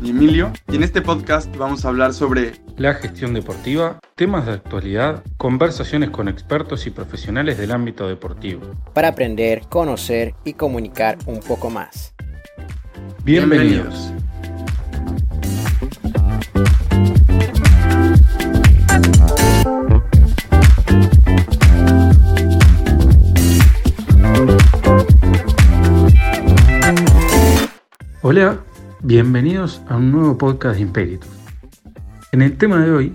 Y Emilio y en este podcast vamos a hablar sobre la gestión deportiva, temas de actualidad, conversaciones con expertos y profesionales del ámbito deportivo. Para aprender, conocer y comunicar un poco más. Bienvenidos. Hola, bienvenidos a un nuevo podcast de Imperitus. En el tema de hoy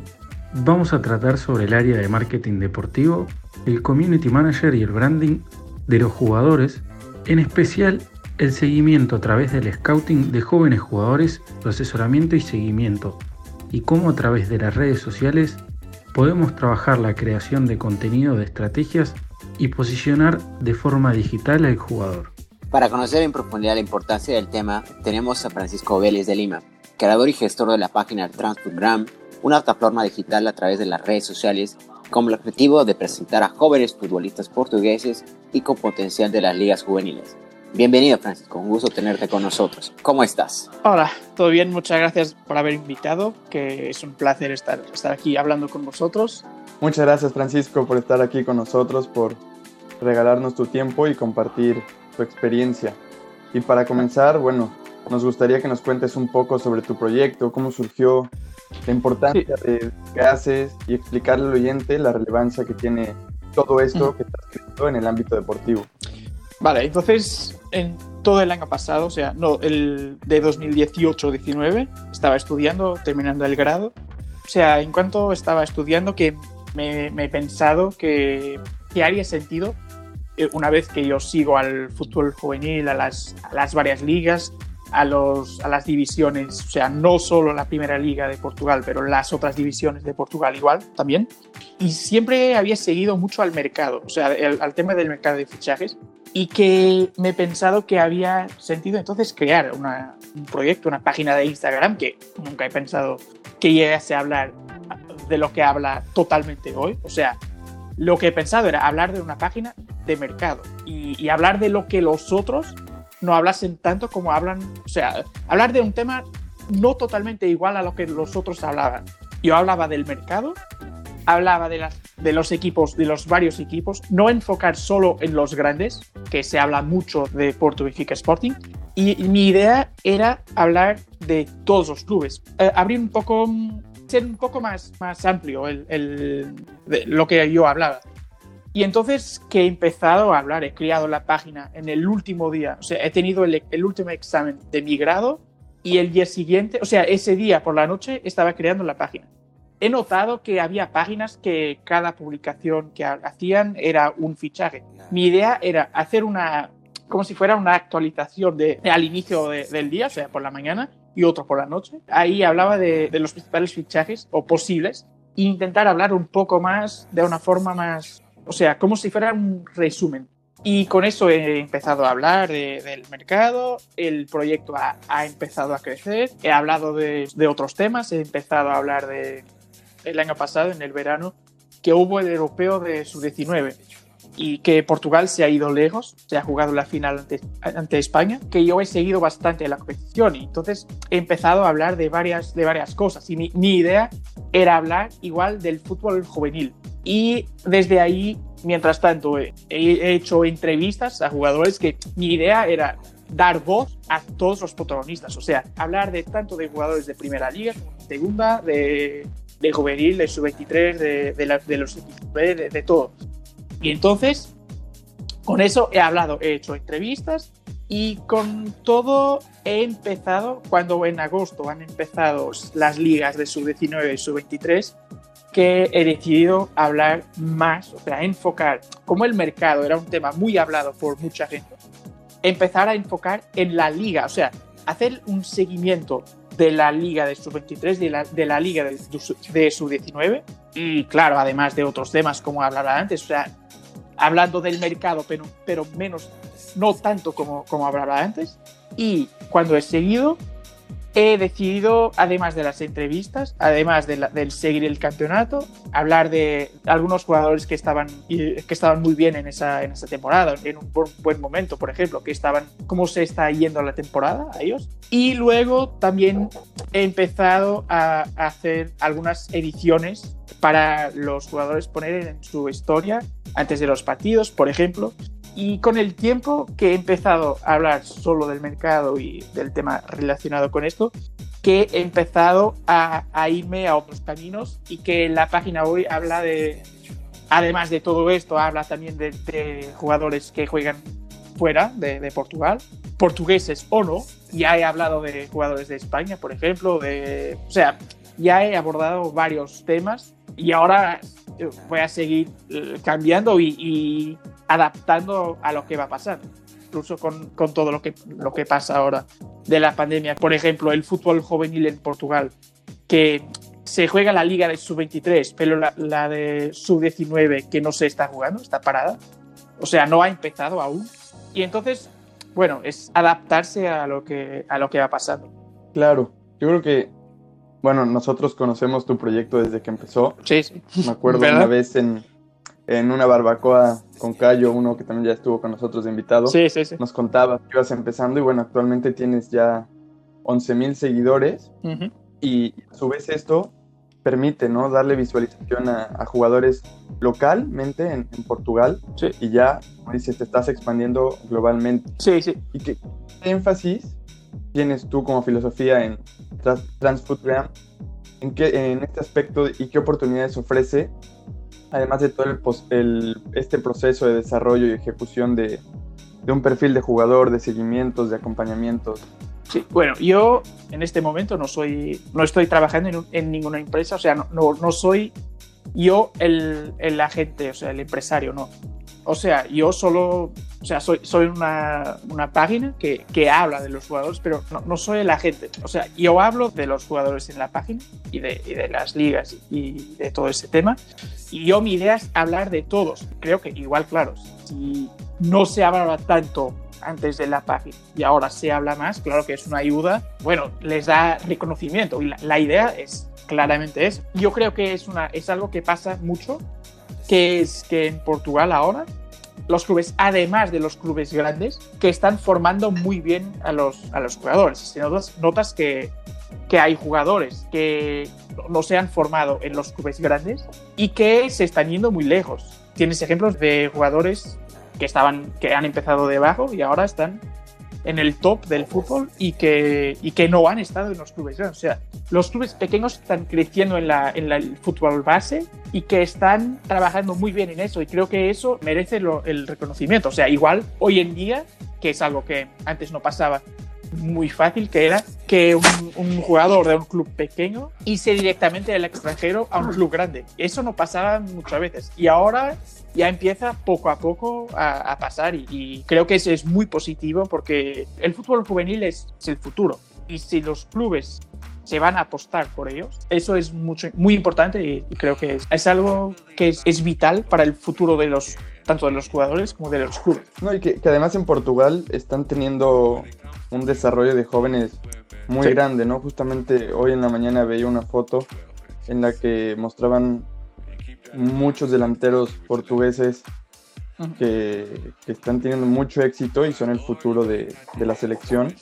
vamos a tratar sobre el área de marketing deportivo, el community manager y el branding de los jugadores, en especial el seguimiento a través del scouting de jóvenes jugadores, su asesoramiento y seguimiento, y cómo a través de las redes sociales podemos trabajar la creación de contenido de estrategias y posicionar de forma digital al jugador. Para conocer en profundidad la importancia del tema, tenemos a Francisco Vélez de Lima, creador y gestor de la página Transfootgram, una plataforma digital a través de las redes sociales con el objetivo de presentar a jóvenes futbolistas portugueses y con potencial de las ligas juveniles. Bienvenido Francisco, un gusto tenerte con nosotros. ¿Cómo estás? Hola, todo bien, muchas gracias por haber invitado, que es un placer estar, estar aquí hablando con vosotros. Muchas gracias Francisco por estar aquí con nosotros, por regalarnos tu tiempo y compartir tu experiencia. Y para comenzar, bueno, nos gustaría que nos cuentes un poco sobre tu proyecto, cómo surgió, la importancia de qué haces y explicarle al oyente la relevancia que tiene todo esto que estás haciendo en el ámbito deportivo. Vale, entonces en todo el año pasado, o sea, no, el de 2018-19, estaba estudiando, terminando el grado. O sea, en cuanto estaba estudiando, que me, me he pensado que, que haría sentido una vez que yo sigo al fútbol juvenil, a las, las varias ligas, a, los, a las divisiones, o sea, no solo la primera liga de Portugal, pero las otras divisiones de Portugal igual también. Y siempre había seguido mucho al mercado, o sea, al tema del mercado de fichajes, y que me he pensado que había sentido entonces crear una, un proyecto, una página de Instagram, que nunca he pensado que llegase a hablar de lo que habla totalmente hoy, o sea, lo que he pensado era hablar de una página de mercado y, hablar de lo que los otros no hablasen tanto como hablan, o sea, hablar de un tema no totalmente igual a lo que los otros hablaban. Yo hablaba del mercado, hablaba de, las, de los equipos, de los varios equipos, no enfocar solo en los grandes, que se habla mucho de Porto Benfica Sporting, y mi idea era hablar de todos los clubes, eh, abrir un poco, ser un poco más, más amplio el, de lo que yo hablaba. Y entonces que he empezado a hablar, he creado la página en el último día, o sea, he tenido el, el, último examen de mi grado y el día siguiente, o sea, ese día por la noche estaba creando la página. He notado que había páginas que cada publicación que hacían era un fichaje. Mi idea era hacer una, como si fuera una actualización de, al inicio de, del día, o sea, por la mañana, y otro por la noche. Ahí hablaba de, de los principales fichajes o posibles e intentar hablar un poco más, de una forma más o sea, como si fuera un resumen. Y con eso he empezado a hablar de, del mercado, el proyecto ha, ha, empezado a crecer, he hablado de, de, otros temas, he empezado a hablar de el año pasado, en el verano, que hubo el europeo de su 19 y que Portugal se ha ido lejos, se ha jugado la final ante, ante, España, que yo he seguido bastante la competición. Y entonces he empezado a hablar de varias, de varias cosas. Y mi, mi idea era hablar igual del fútbol juvenil, y desde ahí, mientras tanto, he, hecho entrevistas a jugadores que mi idea era dar voz a todos los protagonistas, o sea, hablar de tanto de jugadores de primera liga, segunda, de, de juvenil, de sub-23, de, de, de, los de, de todo. Y entonces, con eso he hablado, he hecho entrevistas y con todo he empezado, cuando en agosto han empezado las ligas de sub-19 y sub-23, que he decidido hablar más, o sea, enfocar, como el mercado era un tema muy hablado por mucha gente, empezar a enfocar en la liga, o sea, hacer un seguimiento de la liga de sub-23, de la, de la liga de, de sub-19, y claro, además de otros temas como hablaba antes, o sea, hablando del mercado, pero, pero menos, no tanto como, como hablaba antes, y cuando he seguido, he decidido, además de las entrevistas, además de del seguir el campeonato, hablar de algunos jugadores que estaban, que estaban muy bien en esa, en esa temporada, en un buen momento, por ejemplo, que estaban, cómo se está yendo la temporada a ellos. Y luego también he empezado a hacer algunas ediciones para los jugadores poner en su historia antes de los partidos, por ejemplo, y con el tiempo que he empezado a hablar solo del mercado y del tema relacionado con esto, que he empezado a, irme a otros caminos y que la página hoy habla de, además de todo esto, habla también de, jugadores que juegan fuera de, Portugal, portugueses o no. Ya he hablado de jugadores de España, por ejemplo, de, o sea, ya he abordado varios temas y ahora voy a seguir eh, cambiando y, adaptando a lo que va a pasar, incluso con, con, todo lo que, lo que pasa ahora de la pandemia. Por ejemplo, el fútbol juvenil en Portugal, que se juega la liga de sub-23, pero la, la de sub-19 que no se está jugando, está parada. O sea, no ha empezado aún. Y entonces, bueno, es adaptarse a lo que, a lo que va pasando. Claro, yo creo que bueno, nosotros conocemos tu proyecto desde que empezó. Sí, sí. Me acuerdo una vez en, en, una barbacoa con Cayo, uno que también ya estuvo con nosotros de invitado. Sí, sí, sí. Nos contaba que ibas empezando y bueno, actualmente tienes ya 11 mil seguidores y a su vez esto permite, ¿no? Darle visualización a, jugadores localmente en, Portugal sí. y ya, como dices, te estás expandiendo globalmente. Sí, sí. Y que énfasis tienes tú como filosofía en Transfoodgram? ¿En, qué, en este aspecto y qué oportunidades ofrece? Además de todo el, este proceso de desarrollo y ejecución de, de, un perfil de jugador, de seguimientos, de acompañamientos. Sí, bueno, yo en este momento no soy, no estoy trabajando en, en ninguna empresa, o sea, no, no, no soy yo el, el, agente, o sea, el empresario, no. O sea, yo solo, o sea, soy, una, una página que, que, habla de los jugadores, pero no, no, soy el agente. O sea, yo hablo de los jugadores en la página y de, y de las ligas y de todo ese tema. Y yo mi idea es hablar de todos. Creo que igual, claro, si no se hablaba tanto antes de la página y ahora se habla más, claro que es una ayuda, bueno, les da reconocimiento y la, idea es claramente eso. Yo creo que es, una, es algo que pasa mucho que es que en Portugal ahora los clubes, además de los clubes grandes, que están formando muy bien a los, a los jugadores. Si notas, que, que hay jugadores que no se han formado en los clubes grandes y que se están yendo muy lejos. Tienes ejemplos de jugadores que estaban que han empezado debajo y ahora están en el top del fútbol y que, y que no han estado en los clubes grandes. O sea, los clubes pequeños están creciendo en, la, el fútbol base y que están trabajando muy bien en eso. Y creo que eso merece el reconocimiento. O sea, igual hoy en día, que es algo que antes no pasaba, muy fácil que era que un, jugador de un club pequeño hice directamente del extranjero a un club grande. Eso no pasaba muchas veces. Y ahora ya empieza poco a poco a, pasar y, creo que eso es muy positivo porque el fútbol juvenil es, el futuro. Y si los clubes se van a apostar por ellos. Eso es mucho, muy importante y, creo que es, algo que es, es, vital para el futuro de los tanto de los jugadores como de los clubes. No, y que, que además en Portugal están teniendo un desarrollo de jóvenes muy grande, ¿no? Justamente hoy en la mañana veía una foto en la que mostraban muchos delanteros portugueses que, están teniendo mucho éxito y son el futuro de, la selección.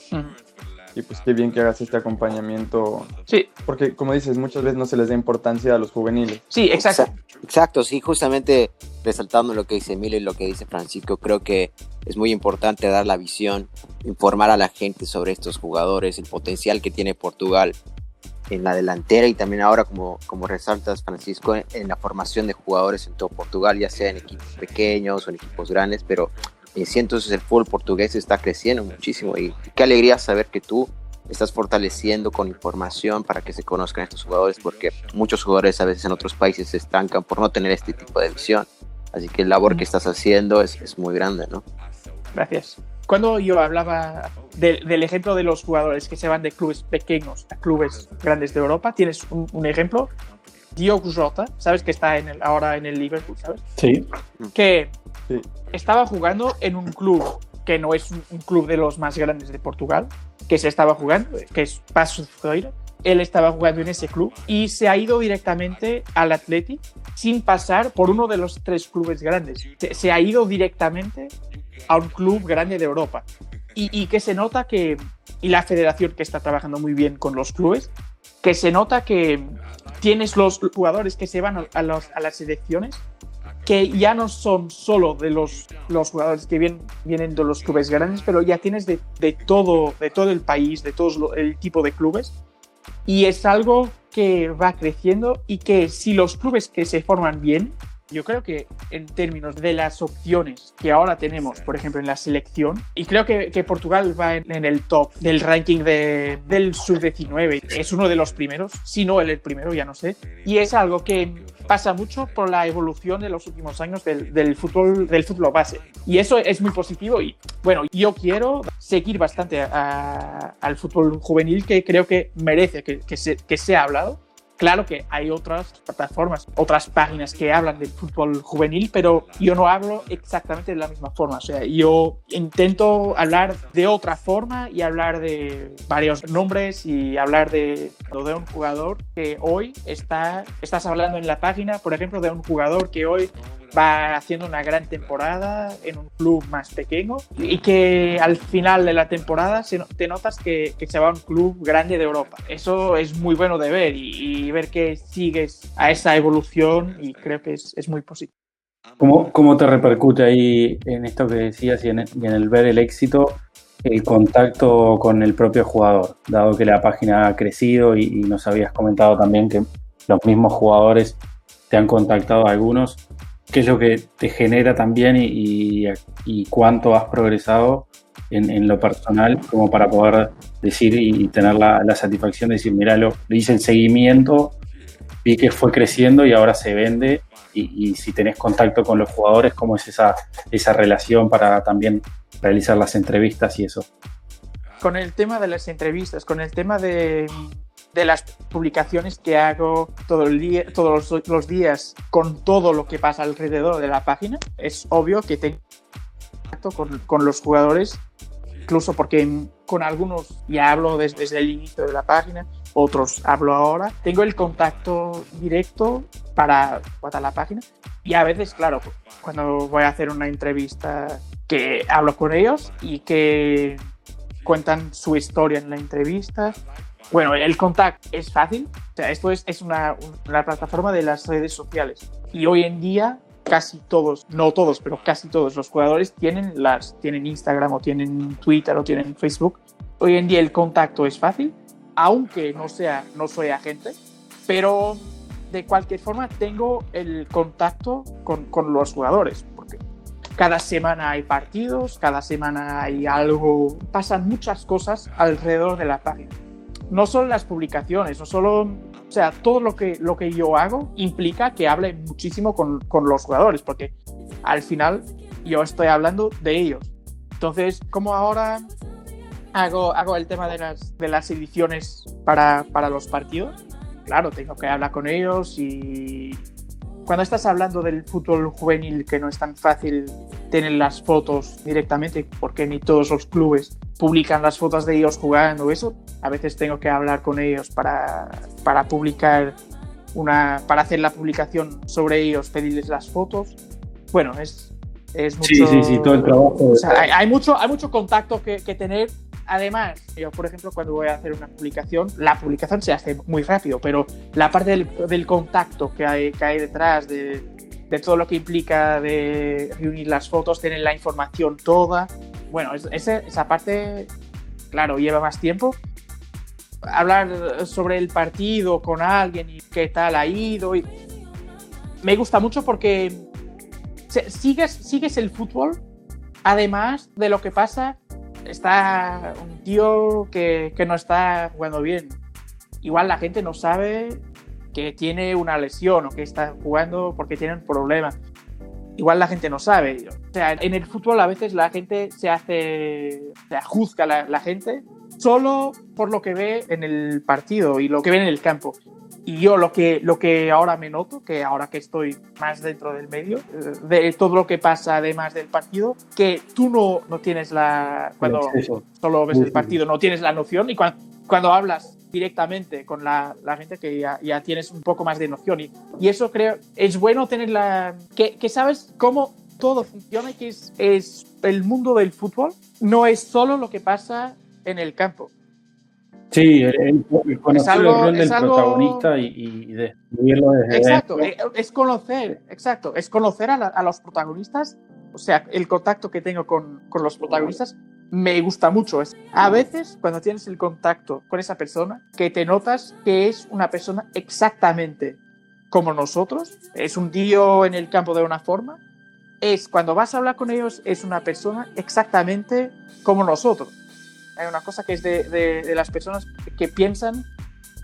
Y pues qué bien que hagas este acompañamiento. Sí. Porque como dices, muchas veces no se les da importancia a los juveniles. Sí, exacto. Exacto, sí, justamente resaltando lo que dice Emilio y lo que dice Francisco, creo que es muy importante dar la visión, informar a la gente sobre estos jugadores, el potencial que tiene Portugal en la delantera y también ahora, como, como resaltas, Francisco, en, la formación de jugadores en todo Portugal, ya sea en equipos pequeños o en equipos grandes, pero sí entonces el fútbol portugués está creciendo muchísimo y qué alegría saber que tú estás fortaleciendo con información para que se conozcan estos jugadores, porque muchos jugadores a veces en otros países se estancan por no tener este tipo de visión. Así que la labor que estás haciendo es, es muy grande, ¿no? Gracias. Cuando yo hablaba del ejemplo de los jugadores que se van de clubes pequeños a clubes grandes de Europa, tienes un, ejemplo. Diogo Jota, ¿sabes? Que está en el, ahora en el Liverpool, ¿sabes? Sí. Que estaba jugando en un club que no es un, club de los más grandes de Portugal, que se estaba jugando, que es Paso Freire. Él estaba jugando en ese club y se ha ido directamente al Athletic sin pasar por uno de los tres clubes grandes. Se, se ha ido directamente a un club grande de Europa. Y, y, que se nota que, y la federación que está trabajando muy bien con los clubes, que se nota que tienes los jugadores que se van a, las selecciones que ya no son solo de los, jugadores que vienen, vienen de los clubes grandes, pero ya tienes de, todo, de todo el país, de todo el tipo de clubes. Y es algo que va creciendo y que si los clubes que se forman bien yo creo que en términos de las opciones que ahora tenemos, por ejemplo, en la selección, y creo que, que Portugal va en, en, el top del ranking de, del sub-19, es uno de los primeros, si no el, el primero, ya no sé, y es algo que pasa mucho por la evolución de los últimos años del, del, fútbol del fútbol base y eso es muy positivo y bueno yo quiero seguir bastante a, a, al fútbol juvenil que creo que merece que, que, se, que sea hablado Claro que hay otras plataformas, otras páginas que hablan del fútbol juvenil, pero yo no hablo exactamente de la misma forma. O sea, yo intento hablar de otra forma y hablar de varios nombres y hablar de, de un jugador que hoy está, estás hablando en la página, por ejemplo, de un jugador que hoy va haciendo una gran temporada en un club más pequeño y que al final de la temporada se, te notas que, que, se va a un club grande de Europa. Eso es muy bueno de ver y, ver que sigues a esa evolución y creo que es, es muy positivo. ¿Cómo, ¿Cómo, te repercute ahí en esto que decías y en, y en el ver el éxito el contacto con el propio jugador, dado que la página ha crecido y, y, nos habías comentado también que los mismos jugadores te han contactado algunos qué es lo que te genera también y, cuánto has progresado en, lo personal como para poder decir y tener la, satisfacción de decir, mira, lo, hice el seguimiento, vi que fue creciendo y ahora se vende y, y, si tenés contacto con los jugadores, cómo es esa, esa relación para también realizar las entrevistas y eso. Con el tema de las entrevistas, con el tema de, de las publicaciones que hago todo el día, todos los, días con todo lo que pasa alrededor de la página, es obvio que tengo contacto con, los jugadores, incluso porque con algunos ya hablo desde, desde, el inicio de la página, otros hablo ahora. Tengo el contacto directo para, para la página y a veces, claro, cuando voy a hacer una entrevista que hablo con ellos y que cuentan su historia en la entrevista bueno, el contact es fácil. O sea, esto es, es una, una, plataforma de las redes sociales. Y hoy en día casi todos, no todos, pero casi todos los jugadores tienen, las, tienen Instagram o tienen Twitter o tienen Facebook. Hoy en día el contacto es fácil, aunque no, sea, no soy agente, pero de cualquier forma tengo el contacto con, con los jugadores. Porque cada semana hay partidos, cada semana hay algo, pasan muchas cosas alrededor de la página no solo las publicaciones, no solo, o sea, todo lo que, lo que yo hago implica que hable muchísimo con, con los jugadores, porque al final yo estoy hablando de ellos. Entonces, como ahora hago, hago el tema de las, de las ediciones para, para los partidos, claro, tengo que hablar con ellos y cuando estás hablando del fútbol juvenil que no es tan fácil tener las fotos directamente porque ni todos los clubes publican las fotos de ellos jugando. Eso a veces tengo que hablar con ellos para, para publicar una para hacer la publicación sobre ellos pedirles las fotos. Bueno es es mucho sí, sí, sí, todo el trabajo o sea, hay, hay, mucho hay mucho contacto que, que tener. Además, yo por ejemplo cuando voy a hacer una publicación, la publicación se hace muy rápido, pero la parte del, del contacto que hay, que hay detrás, de, de, todo lo que implica de reunir las fotos, tener la información toda, bueno, ese, esa parte, claro, lleva más tiempo. Hablar sobre el partido con alguien y qué tal ha ido. Y... Me gusta mucho porque sigues, sigues el fútbol, además de lo que pasa está un tío que, que, no está jugando bien. Igual la gente no sabe que tiene una lesión o que está jugando porque tiene un problema. Igual la gente no sabe. O sea, en el fútbol a veces la gente se hace, se juzga la, la gente solo por lo que ve en el partido y lo que ve en el campo. y yo lo que, lo que ahora me noto, que ahora que estoy más dentro del medio, eh, de todo lo que pasa además del partido, que tú no, no tienes la... Cuando solo ves el partido, no tienes la noción y cuando, cuando hablas directamente con la, la gente que ya, ya, tienes un poco más de noción. Y, y eso creo es bueno tener la que, que, sabes cómo todo funciona y que es, es el mundo del fútbol no es solo lo que pasa en el campo. Sí, el, conocer el rol del protagonista y, y de desde Exacto, eh, es conocer, exacto, es conocer a, a, los protagonistas, o sea, el contacto que tengo con, con los protagonistas me gusta mucho. A veces, cuando tienes el contacto con esa persona, que te notas que es una persona exactamente como nosotros, es un tío en el campo de una forma, es cuando vas a hablar con ellos, es una persona exactamente como nosotros hay una cosa que es de, de, las personas que piensan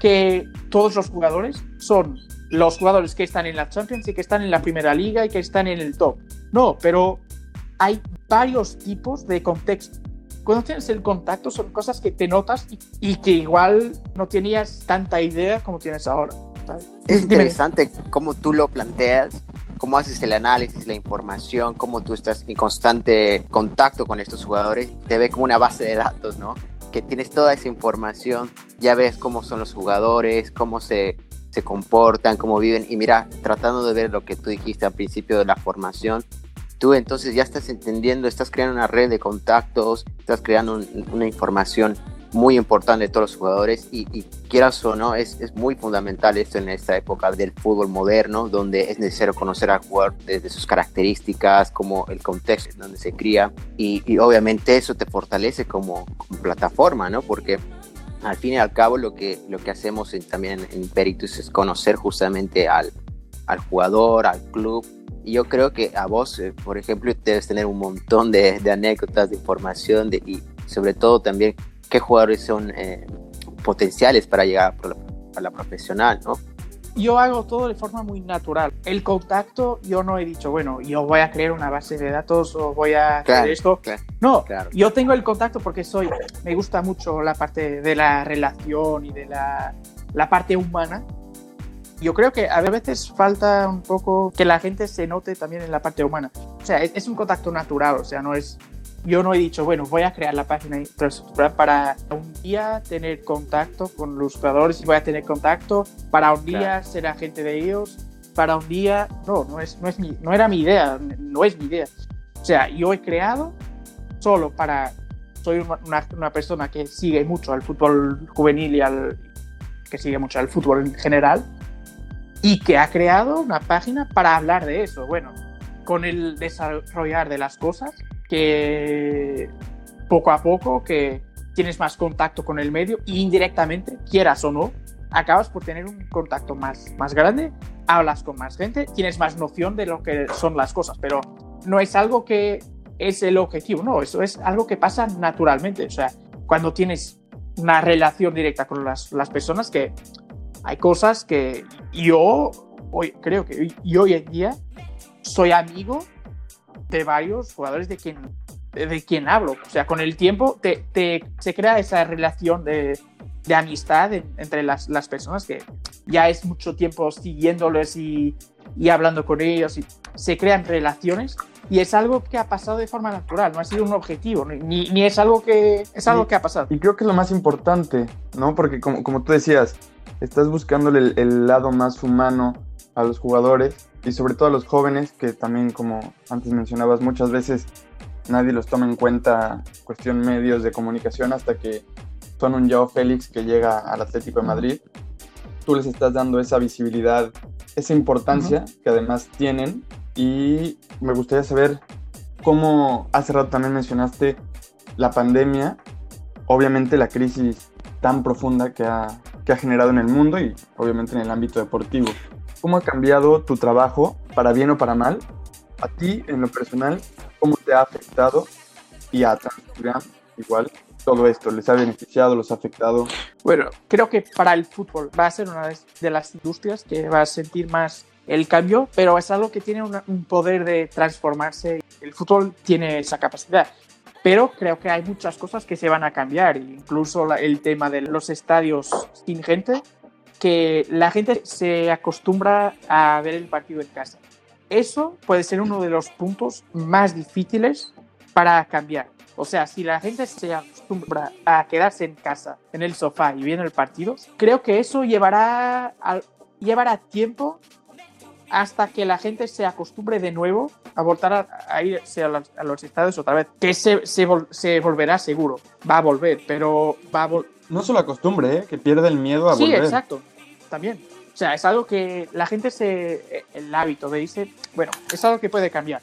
que todos los jugadores son los jugadores que están en la Champions y que están en la Primera Liga y que están en el top. No, pero hay varios tipos de contexto. Cuando tienes el contacto son cosas que te notas y, y que igual no tenías tanta idea como tienes ahora. Es interesante cómo tú lo planteas cómo haces el análisis, la información, cómo tú estás en constante contacto con estos jugadores, te ve como una base de datos, ¿no? Que tienes toda esa información, ya ves cómo son los jugadores, cómo se, se comportan, cómo viven, y mira, tratando de ver lo que tú dijiste al principio de la formación, tú entonces ya estás entendiendo, estás creando una red de contactos, estás creando una información muy importante de todos los jugadores y, quieras o no, es, es, muy fundamental esto en esta época del fútbol moderno, donde es necesario conocer al jugador desde sus características, como el contexto en donde se cría y, obviamente eso te fortalece como, plataforma, ¿no? Porque al fin y al cabo lo que, lo que hacemos también en, Peritus es conocer justamente al, al jugador, al club, y yo creo que a vos, eh, por ejemplo, debes tener un montón de, de anécdotas, de información de, y sobre todo también qué jugadores son eh, potenciales para llegar a la profesional, ¿no? Yo hago todo de forma muy natural. El contacto, yo no he dicho, bueno, yo voy a crear una base de datos o voy a hacer esto. no, claro. yo tengo el contacto porque soy, me gusta mucho la parte de la relación y de la, la parte humana. Yo creo que a veces falta un poco que la gente se note también en la parte humana. O sea, es, es un contacto natural, o sea, no es yo no he dicho, bueno, voy a crear la página para un día tener contacto con los jugadores y voy a tener contacto para un día ser agente de ellos, para un día, no, no, es, no, es mi, no era mi idea, no es mi idea. O sea, yo he creado solo para, soy una, una persona que sigue mucho al fútbol juvenil y al, que sigue mucho al fútbol en general y que ha creado una página para hablar de eso. Bueno, con el desarrollar de las cosas, que poco a poco que tienes más contacto con el medio y indirectamente, quieras o no, acabas por tener un contacto más, más grande, hablas con más gente, tienes más noción de lo que son las cosas, pero no es algo que es el objetivo, no, eso es algo que pasa naturalmente, o sea, cuando tienes una relación directa con las, las personas que hay cosas que yo hoy creo que y hoy en día soy amigo de varios jugadores de quien, de quien hablo. O sea, con el tiempo te, te se crea esa relación de, de amistad entre las, las, personas que ya es mucho tiempo siguiéndoles y, y, hablando con ellos y se crean relaciones y es algo que ha pasado de forma natural, no ha sido un objetivo, ni, ni es algo que es algo que ha pasado. Y creo que es lo más importante, ¿no? Porque como, como tú decías, estás buscándole el, el lado más humano a los jugadores y sobre todo a los jóvenes que también como antes mencionabas muchas veces nadie los toma en cuenta cuestión medios de comunicación hasta que son un Joao Félix que llega al Atlético de Madrid. Tú les estás dando esa visibilidad esa importancia que además tienen. Y me gustaría saber cómo hace rato también mencionaste la pandemia obviamente la crisis tan profunda que ha, que ha generado en el mundo y obviamente en el ámbito deportivo ¿Cómo ha cambiado tu trabajo, para bien o para mal? A ti, en lo personal, ¿cómo te ha afectado? Y a Transgram, igual, todo esto, ¿les ha beneficiado, los ha afectado? Bueno, creo que para el fútbol va a ser una de las industrias que va a sentir más el cambio, pero es algo que tiene un poder de transformarse. El fútbol tiene esa capacidad. Pero creo que hay muchas cosas que se van a cambiar, incluso el tema de los estadios sin gente que la gente se acostumbra a ver el partido en casa. Eso puede ser uno de los puntos más difíciles para cambiar. O sea, si la gente se acostumbra a quedarse en casa, en el sofá y viendo el partido, creo que eso llevará, llevará tiempo hasta que la gente se acostumbre de nuevo a volver a, irse a los, a los, estados otra vez. Que se, se, vol, se, volverá seguro. Va a volver, pero va a vol No solo acostumbre, ¿eh? que pierde el miedo a sí, volver. Sí, exacto. También. O sea, es algo que la gente se. El hábito de dice. Bueno, es algo que puede cambiar.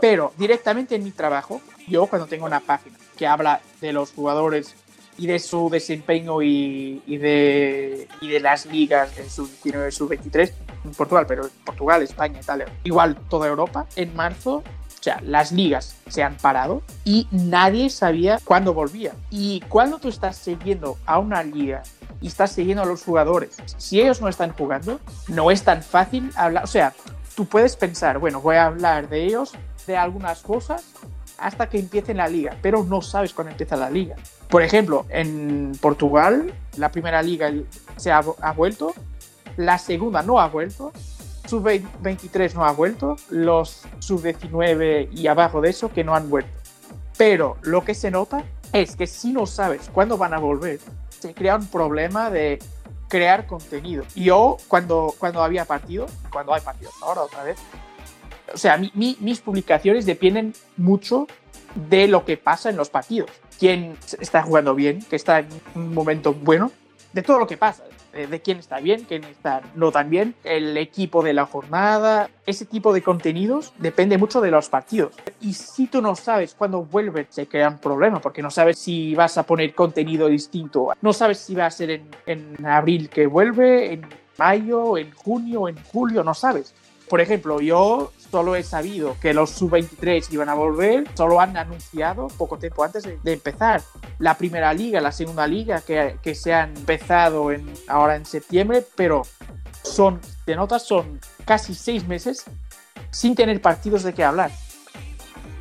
Pero directamente en mi trabajo, yo cuando tengo una página que habla de los jugadores y de su desempeño y, de, y de las ligas de sub 19 sub 23 en Portugal, pero Portugal, España, Italia, igual toda Europa, en marzo, o sea, las ligas se han parado y nadie sabía cuándo volvía. Y cuando tú estás siguiendo a una liga y estás siguiendo a los jugadores, si ellos no están jugando, no es tan fácil hablar, o sea, tú puedes pensar, bueno, voy a hablar de ellos, de algunas cosas, hasta que empiece la liga, pero no sabes cuándo empieza la liga. Por ejemplo, en Portugal, la primera liga se ha, ha vuelto, la segunda no ha vuelto, sub-23 no ha vuelto, los sub-19 y abajo de eso que no han vuelto. Pero lo que se nota es que si no sabes cuándo van a volver, se crea un problema de crear contenido. Yo, cuando, cuando había partido, cuando hay partidos ahora otra vez, o sea, mi, mi, mis publicaciones dependen mucho de lo que pasa en los partidos. Quién está jugando bien, que está en un momento bueno, de todo lo que pasa, de, quién está bien, quién está no tan bien, el equipo de la jornada, ese tipo de contenidos depende mucho de los partidos. Y si tú no sabes cuándo vuelve, se crean problemas, porque no sabes si vas a poner contenido distinto, no sabes si va a ser en, en abril que vuelve, en mayo, en junio, en julio, no sabes. Por ejemplo, yo solo he sabido que los sub-23 iban a volver, solo han anunciado poco tiempo antes de, de, empezar. La primera liga, la segunda liga que, que se han empezado en, ahora en septiembre, pero son, de notas, son casi seis meses sin tener partidos de qué hablar.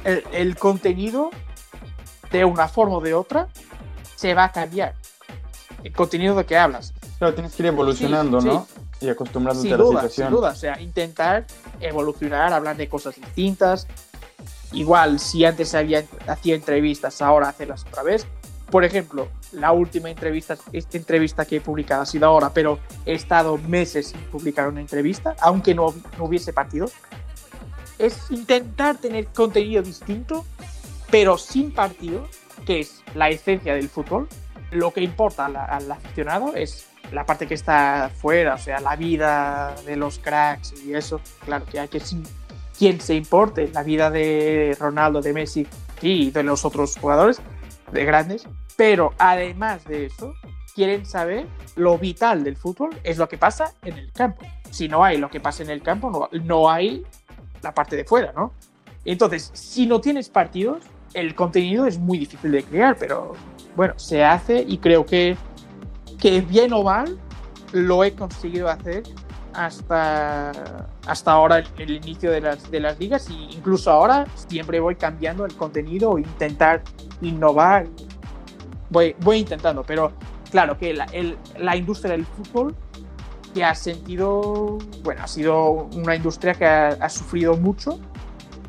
El, el contenido, de una forma o de otra, se va a cambiar. El contenido de que hablas. Claro, tienes que ir evolucionando, Sí, ¿no? sí. Y acostumbrándote Sin a la duda, situación. sin duda. O sea, intentar evolucionar, hablar de cosas distintas. Igual, si antes había, hacía entrevistas, ahora hacerlas otra vez. Por ejemplo, la última entrevista, esta entrevista que he publicado ha sido ahora, pero he estado meses sin publicar una entrevista, aunque no, no hubiese partido. Es intentar tener contenido distinto, pero sin partido, que es la esencia del fútbol. Lo que importa al, al aficionado es la parte que está fuera, o sea, la vida de los cracks y eso, claro que hay que sí, quien se importe la vida de Ronaldo, de Messi y de los otros jugadores de grandes, pero además de eso, quieren saber lo vital del fútbol es lo que pasa en el campo. Si no hay lo que pasa en el campo, no, no hay la parte de fuera, ¿no? Entonces, si no tienes partidos, el contenido es muy difícil de crear, pero bueno, se hace y creo que que bien o mal lo he conseguido hacer hasta, hasta ahora el, inicio de las, de las ligas. Y incluso ahora siempre voy cambiando el contenido, intentar innovar, voy, voy intentando, pero claro que la industria del fútbol que ha sentido, bueno, ha sido una industria que ha, ha sufrido mucho,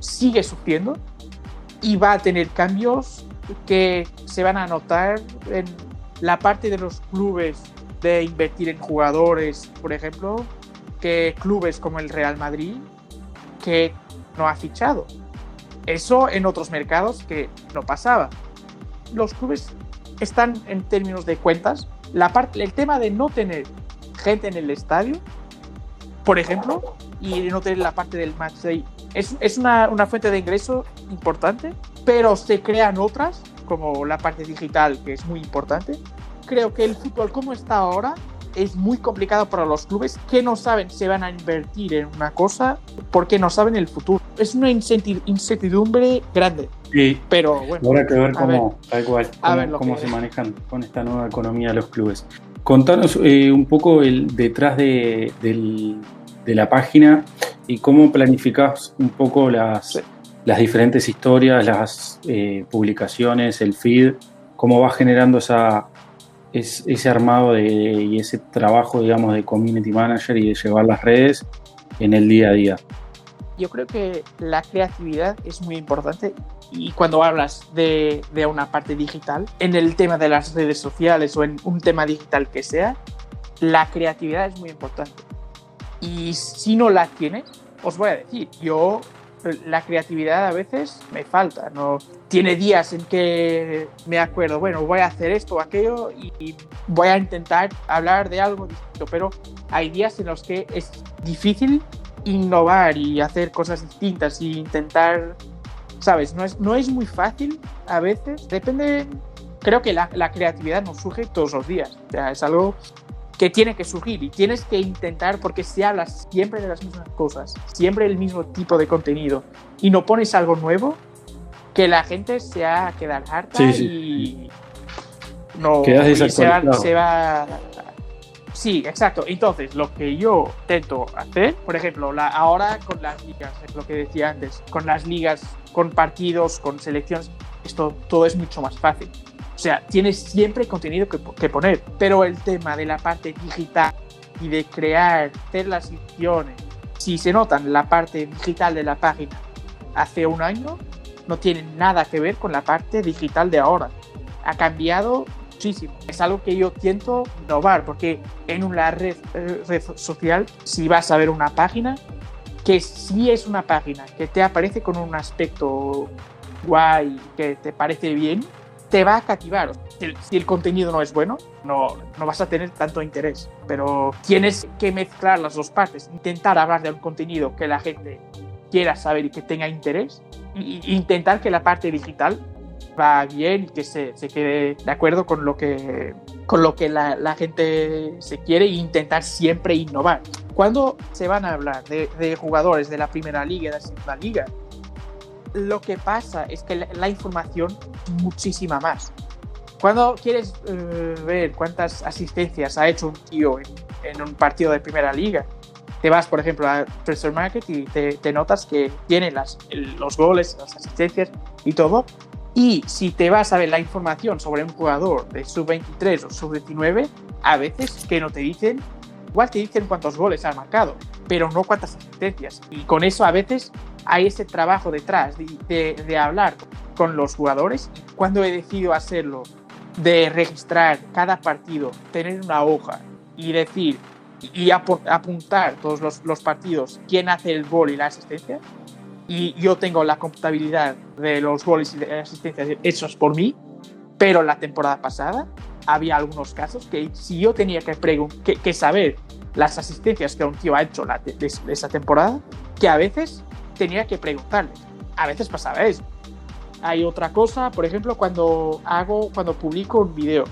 sigue sufriendo y va a tener cambios que se van a notar en la parte de los clubes de invertir en jugadores, por ejemplo, que clubes como el Real Madrid, que no ha fichado. Eso en otros mercados que no pasaba. Los clubes están en términos de cuentas. La parte, el tema de no tener gente en el estadio, por ejemplo, y no tener la parte del match day, es, es una, una fuente de ingreso importante, pero se crean otras como la parte digital, que es muy importante. Creo que el fútbol como está ahora es muy complicado para los clubes que no saben si van a invertir en una cosa porque no saben el futuro. Es una incertidumbre grande. Sí, pero bueno. Habrá que ver cómo, tal cual, cómo, ver cómo se manejan con esta nueva economía los clubes. Contanos eh, un poco el detrás de, del, de, la página y cómo planificás un poco las, las diferentes historias, las eh, publicaciones, el feed, cómo va generando esa, es ese armado de, y ese trabajo, digamos, de community manager y de llevar las redes en el día a día? Yo creo que la creatividad es muy importante y cuando hablas de, de, una parte digital, en el tema de las redes sociales o en un tema digital que sea, la creatividad es muy importante. Y si no la tienes, os voy a decir, yo la creatividad a veces me falta. No tiene días en que me acuerdo, bueno, voy a hacer esto o aquello y voy a intentar hablar de algo distinto, pero hay días en los que es difícil innovar y hacer cosas distintas y intentar, sabes, no es, no es muy fácil a veces. Depende, creo que la, la creatividad no surge todos los días. O es algo que tiene que surgir y tienes que intentar porque se habla siempre de las mismas cosas, siempre el mismo tipo de contenido y no pones algo nuevo que la gente se va a quedar harta y no y se, va, se va Sí, exacto. Entonces, lo que yo intento hacer, por ejemplo, la, ahora con las ligas, es lo que decía antes, con las ligas, con partidos, con selecciones, esto todo es mucho más fácil. Sea, tienes siempre contenido que, poner, pero el tema de la parte digital y de crear, hacer las ediciones, si se notan la parte digital de la página hace un año, no tiene nada que ver con la parte digital de ahora. Ha cambiado muchísimo. Es algo que yo tiento innovar, porque en una red, eh, red social, si vas a ver una página, que si es una página que te aparece con un aspecto guay, que te parece bien, te va a cativar. Si el, contenido no es bueno, no, no vas a tener tanto interés. Pero tienes que mezclar las dos partes. Intentar hablar de un contenido que la gente quiera saber y que tenga interés. E intentar que la parte digital va bien y que se, se, quede de acuerdo con lo que, con lo que la, la, gente se quiere e intentar siempre innovar. Cuando se van a hablar de, de jugadores de la primera liga de la segunda liga, lo que pasa es que la, información es muchísima más. Cuando quieres eh, ver cuántas asistencias ha hecho un tío en, un partido de primera liga, te vas, por ejemplo, a Transfer Market y te, notas que tiene los goles, las asistencias y todo. Y si te vas a ver la información sobre un jugador de sub-23 o sub-19, a veces que no te dicen, igual te dicen cuántos goles ha marcado, pero no cuántas asistencias. Y con eso a veces hay ese trabajo detrás de, de, hablar con los jugadores. Cuando he decidido hacerlo, de registrar cada partido, tener una hoja y decir y apuntar todos los, los, partidos, quién hace el gol y la asistencia. Y yo tengo la contabilidad de los goles y de asistencias hechos por mí, pero la temporada pasada había algunos casos que si yo tenía que, que, que saber las asistencias que un tío ha hecho la, de, de, esa temporada, que a veces tenía que preguntarle. A veces pasaba eso. Hay otra cosa, por ejemplo, cuando hago, cuando publico un video.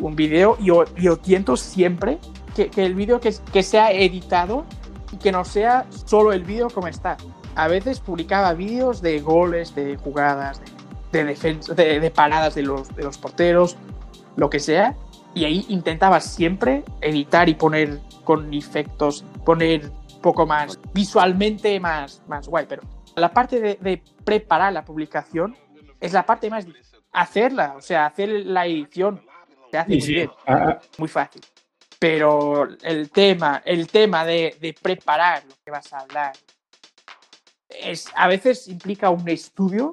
Un video, yo, yo tiento siempre que, que el vídeo que, que sea editado y que no sea solo el vídeo como está. A veces publicaba vídeos de goles, de jugadas, de, defensa, de, de, paradas de los, de los porteros, lo que sea. Y ahí intentaba siempre editar y poner con efectos, poner poco más visualmente más, más guay, pero la parte de, preparar la publicación es la parte más hacerla, o sea, hacer la edición se hace muy bien, ah, ah. muy fácil. Pero el tema, el tema de, de, preparar lo que vas a hablar es, a veces implica un estudio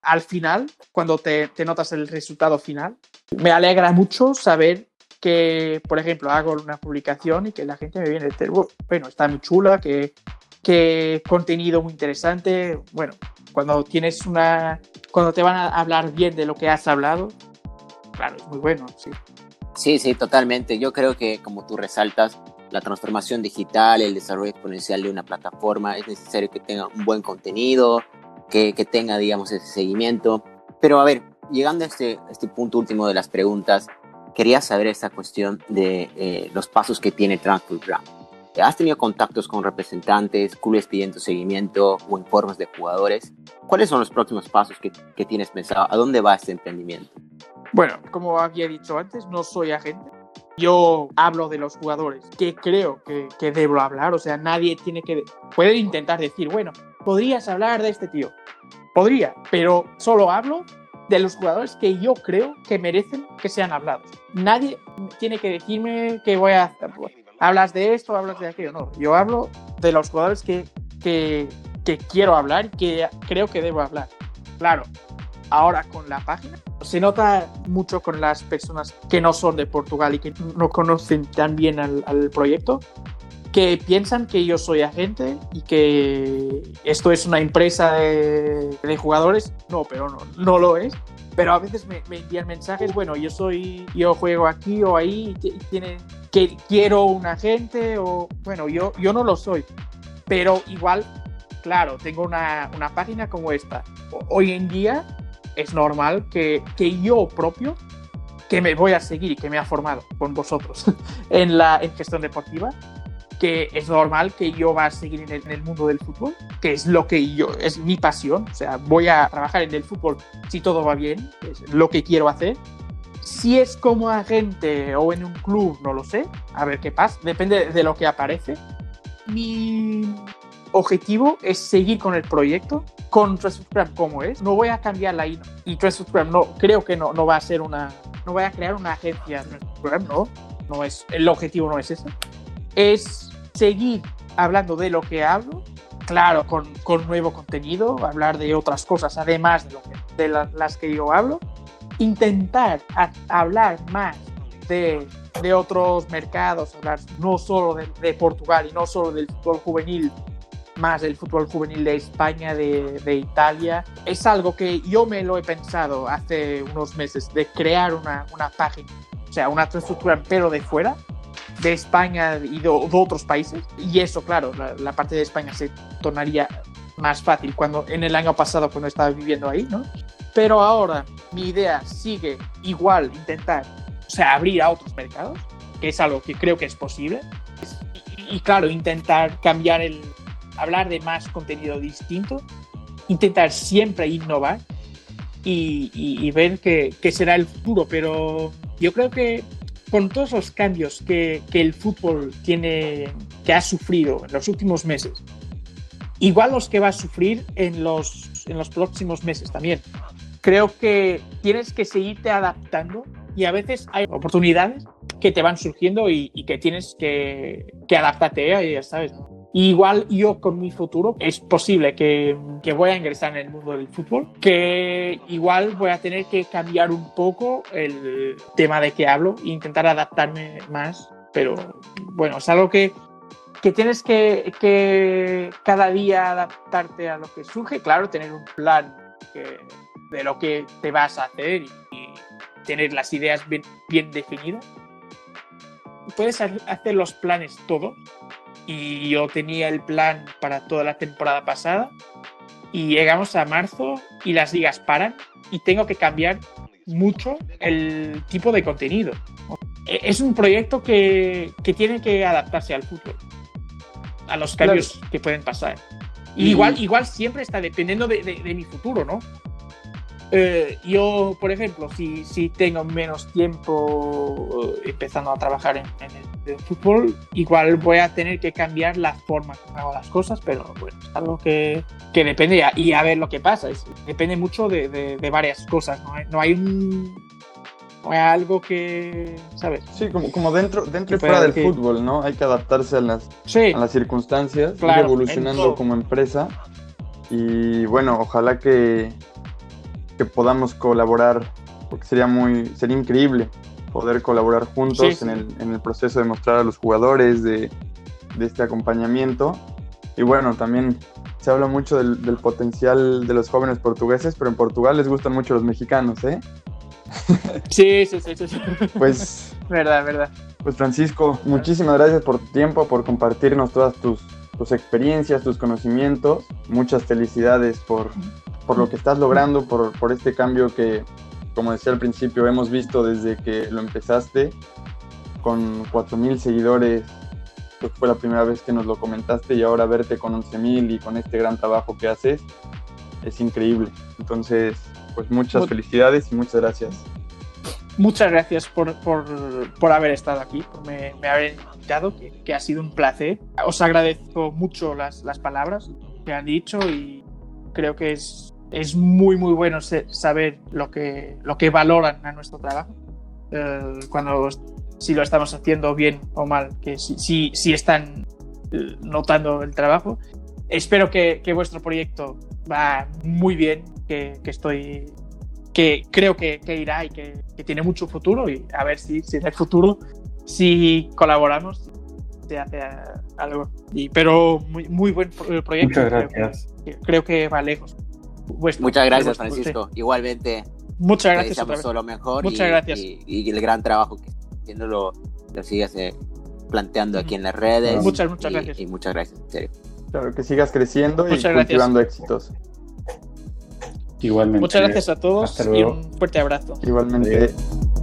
al final, cuando te, te notas el resultado final. Me alegra mucho saber que, por ejemplo, hago una publicación y que la gente me viene a decir, bueno, está muy chula, que, que contenido muy interesante. Bueno, cuando tienes una, cuando te van a hablar bien de lo que has hablado, claro, es muy bueno, sí. Sí, sí, totalmente. Yo creo que, como tú resaltas, la transformación digital, el desarrollo exponencial de una plataforma, es necesario que tenga un buen contenido, que, que tenga, digamos, ese seguimiento. Pero a ver, llegando a este, este punto último de las preguntas, quería saber esta cuestión de eh, los pasos que tiene Transfer ¿Has tenido contactos con representantes, clubes pidiendo seguimiento o informes de jugadores? ¿Cuáles son los próximos pasos que, que tienes pensado? ¿A dónde va este emprendimiento? Bueno, como había dicho antes, no soy agente. Yo hablo de los jugadores que creo que, que debo hablar. O sea, nadie tiene que... Puede intentar decir, bueno, podrías hablar de este tío. Podría, pero solo hablo de los jugadores que yo creo que merecen que sean hablados. Nadie tiene que decirme que voy a hacer. Hablas de esto, hablas de aquello. No, yo hablo de los jugadores que, que, que quiero hablar y que creo que debo hablar. Claro, ahora con la página se nota mucho con las personas que no son de Portugal y que no conocen tan bien al, al proyecto que piensan que yo soy agente y que esto es una empresa de, jugadores. No, pero no, no lo es. Pero a veces me, me, envían mensajes, bueno, yo soy, yo juego aquí o ahí, que quiero un agente o, bueno, yo, yo no lo soy. Pero igual, claro, tengo una, una página como esta. Hoy en día es normal que, que yo propio que me voy a seguir y que me ha formado con vosotros en la en gestión deportiva, que es normal que yo va a seguir en el, en el, mundo del fútbol, que es lo que yo, es mi pasión, o sea, voy a trabajar en el fútbol si todo va bien, es lo que quiero hacer. Si es como agente o en un club, no lo sé, a ver qué pasa, depende de lo que aparece. Mi objetivo es seguir con el proyecto, con Transfer como es. No voy a cambiar la I y Transfer no, creo que no, no va a ser una, no voy a crear una agencia, no, no es, el objetivo no es ese. Es seguir hablando de lo que hablo, claro, con, con nuevo contenido, hablar de otras cosas además de, las que yo hablo, intentar hablar más de, de, otros mercados, hablar no solo de, Portugal y no solo del fútbol juvenil, más del fútbol juvenil de España, de, de, Italia. Es algo que yo me lo he pensado hace unos meses, de crear una, una página, o sea, una estructura pero de fuera, de España y de, de otros países. Y eso, claro, la, la, parte de España se tornaría más fácil cuando en el año pasado cuando estaba viviendo ahí, ¿no? Pero ahora mi idea sigue igual intentar, o sea, abrir a otros mercados, que es algo que creo que es posible. Y, y claro, intentar cambiar el, hablar de más contenido distinto, intentar siempre innovar y, y, y ver qué, qué será el futuro. Pero yo creo que con todos los cambios que, que, el fútbol tiene, que ha sufrido en los últimos meses, igual los que va a sufrir en los, en los próximos meses también. Creo que tienes que seguirte adaptando y a veces hay oportunidades que te van surgiendo y, que tienes que, que adaptarte, ¿eh? ya sabes. Igual yo con mi futuro es posible que, que, voy a ingresar en el mundo del fútbol, que igual voy a tener que cambiar un poco el tema de que hablo e intentar adaptarme más, pero bueno, es algo que, que tienes que, que cada día adaptarte a lo que surge, claro, tener un plan que, de lo que te vas a hacer y, y tener las ideas bien, bien definidas. Puedes hacer los planes todos, y yo tenía el plan para toda la temporada pasada y llegamos a marzo y las ligas paran y tengo que cambiar mucho el tipo de contenido. Es un proyecto que, que tiene que adaptarse al fútbol, a los cambios claro. que pueden pasar. Y, igual, igual siempre está dependiendo de, de, de mi futuro, ¿no? Eh, yo, por ejemplo, si, si, tengo menos tiempo eh, empezando a trabajar en, en, el, en, fútbol, igual voy a tener que cambiar la forma como hago las cosas, pero bueno, es algo que, que depende y a ver lo que pasa. Es, depende mucho de, de, de varias cosas. ¿no? no hay un no hay algo que, ¿sabes? Sí, como, como dentro, dentro y fuera del que... fútbol, ¿no? Hay que adaptarse a las, sí. a las circunstancias, claro, ir evolucionando como empresa. Y bueno, ojalá que, que podamos colaborar, porque sería muy, sería increíble poder colaborar juntos sí, sí. En, el, en, el, proceso de mostrar a los jugadores de, de, este acompañamiento. Y bueno, también se habla mucho del, del, potencial de los jóvenes portugueses, pero en Portugal les gustan mucho los mexicanos, ¿eh? Sí, sí, sí, sí. Pues. verdad, verdad. Pues Francisco, muchísimas gracias por tu tiempo, por compartirnos todas tus, tus experiencias, tus conocimientos. Muchas felicidades por, por lo que estás logrando, por, por este cambio que, como decía al principio, hemos visto desde que lo empezaste, con 4.000 seguidores, que fue la primera vez que nos lo comentaste, y ahora verte con 11.000 y con este gran trabajo que haces, es increíble. Entonces, pues muchas felicidades y muchas gracias. Muchas gracias por, por, por haber estado aquí, por me, me haber invitado, que, que, ha sido un placer. Os agradezco mucho las, las palabras que han dicho y creo que es es muy, muy bueno saber lo que, lo que valoran a nuestro trabajo. Eh, cuando si lo estamos haciendo bien o mal, que si, si, si están eh, notando el trabajo. Espero que, que, vuestro proyecto va muy bien, que, que estoy que creo que, que irá y que, tiene mucho futuro y a ver si, si en el futuro si colaboramos se hace algo. Y, pero muy, muy buen proyecto. Muchas gracias. Creo que va lejos. Vuestro, Muchas gracias, Francisco. Sí. Igualmente. Muchas gracias. Te deseamos todo lo mejor. Muchas y, gracias. Y, y, el gran trabajo que haciendo lo, lo sigas eh, planteando aquí en las redes. Muchas, muchas y, gracias. Y muchas gracias, en serio. Claro, que sigas creciendo Muchas y gracias. cultivando éxitos. Igualmente. Muchas gracias a todos y un fuerte abrazo. Igualmente. Adiós.